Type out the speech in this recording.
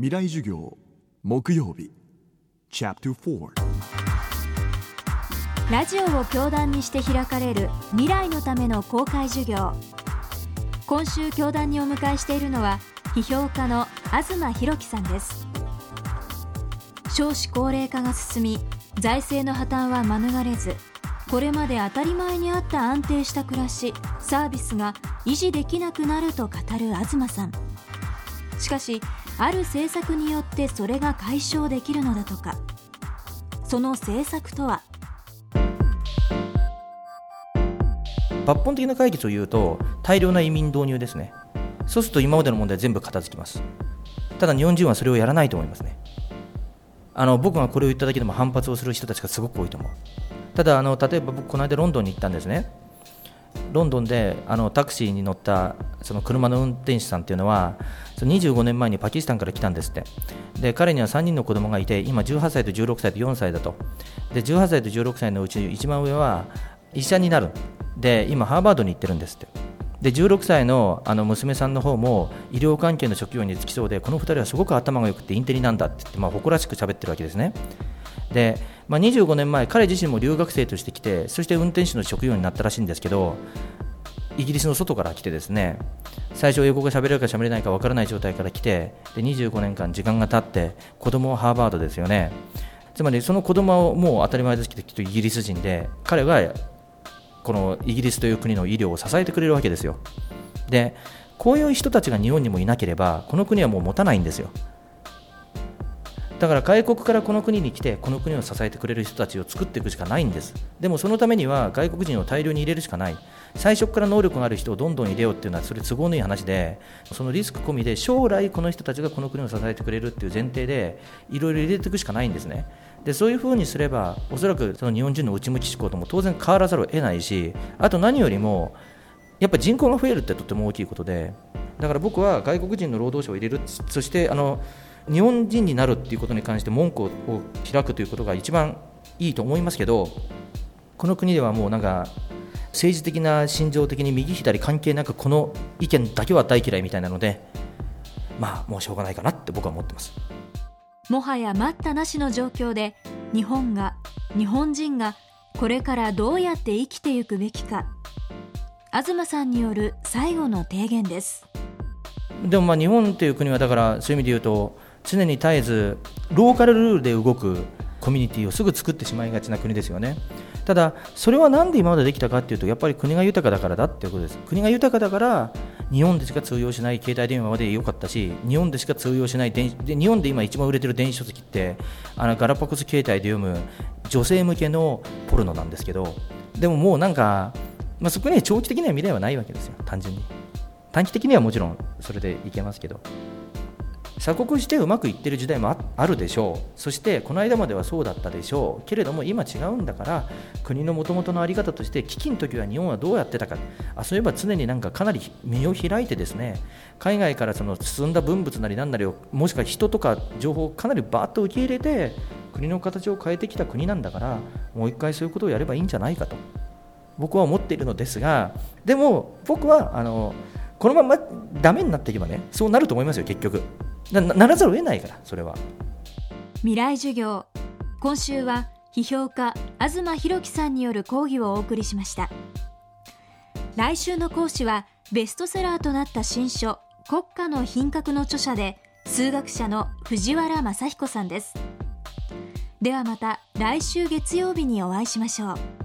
未来授業木曜日。チャプターラジオを教壇にして開かれる未来のための公開授業。今週教壇にお迎えしているのは批評家の東博樹さんです。少子高齢化が進み財政の破綻は免れずこれまで当たり前にあった安定した暮らしサービスが維持できなくなると語る東さん。しかしある政策によってそれが解消できるのだとか。その政策とは？抜本的な解決を言うと大量な移民導入ですね。そうすると今までの問題全部片付きます。ただ日本人はそれをやらないと思いますね。あの僕がこれを言っただけでも反発をする人たちがすごく多いと思う。ただあの例えば僕この間ロンドンに行ったんですね。ロンドンであのタクシーに乗ったその車の運転手さんっていうのはその25年前にパキスタンから来たんですって。で彼には3人の子供がいて今18歳と16歳と4歳だと。で18歳と16歳のうち一番上は医者になる。で今ハーバードに行ってるんですって。で16歳のあの娘さんの方も医療関係の職業に就きそうでこの2人はすごく頭が良くてインテリなんだって言って、まあ、誇らしく喋ってるわけですね。で、まあ、25年前彼自身も留学生として来てそして運転手の職業になったらしいんですけどイギリスの外から来てですね最初英語が喋れるか喋れないか分からない状態から来てで25年間時間が経って子供はハーバードですよね。つまりその子供はもう当たり前ですけどきっとイギリス人で彼がこのイギリスという国の医療を支えてくれるわけですよ。でこういう人たちが日本にもいなければこの国はもう持たないんですよ。だから外国からこの国に来てこの国を支えてくれる人たちを作っていくしかないんです。でもそのためには外国人を大量に入れるしかない。最初から能力がある人をどんどん入れようっていうのはそれ都合のいい話でそのリスク込みで将来この人たちがこの国を支えてくれるっていう前提でいろいろ入れていくしかないんですね。でそういうふうにすればおそらくその日本人の内向き思考とも当然変わらざるを得ないしあと何よりもやっぱり人口が増えるってとても大きいことでだから僕は外国人の労働者を入れる。そしてあの日本人になるっていうことに関して門戸を開くということが一番いいと思いますけどこの国ではもうなんか政治的な心情的に右左関係なくこの意見だけは大嫌いみたいなのでまあもうしょうがないかなって僕は思ってます。もはや待ったなしの状況で日本が日本人がこれからどうやって生きていくべきか。東さんによる最後の提言です。でもまあ日本という国はだからそういう意味で言うと常に絶えずローカルルールで動くコミュニティをすぐ作ってしまいがちな国ですよね。ただそれは何で今までできたかというとやっぱり国が豊かだからだっていうことです。国が豊かだから日本でしか通用しない携帯電話まで良かったし日本でしか通用しない電で日本で今一番売れてる電子書籍ってあのガラパゴス携帯で読む女性向けのポルノなんですけどでももうなんか、まあ、そこには長期的には未来はないわけですよ。単純に。短期的にはもちろんそれでいけますけど。鎖国してうまくいってる時代もあるでしょう。そしてこの間まではそうだったでしょう。けれども今違うんだから国のもともとの在り方として危機の時は日本はどうやってたか。あそういえば常になんかかなり身を開いてですね。海外からその進んだ文物なり何なりをもしくは人とか情報をかなりバーッと受け入れて国の形を変えてきた国なんだからもう一回そういうことをやればいいんじゃないかと。僕は思っているのですがでも僕はあのこのままダメになっていけばねそうなると思いますよ結局。なならざるを得ないからそれは。未来授業。今週は批評家東博樹さんによる講義をお送りしました。来週の講師はベストセラーとなった新書国家の品格の著者で数学者の藤原正彦さんです。ではまた来週月曜日にお会いしましょう。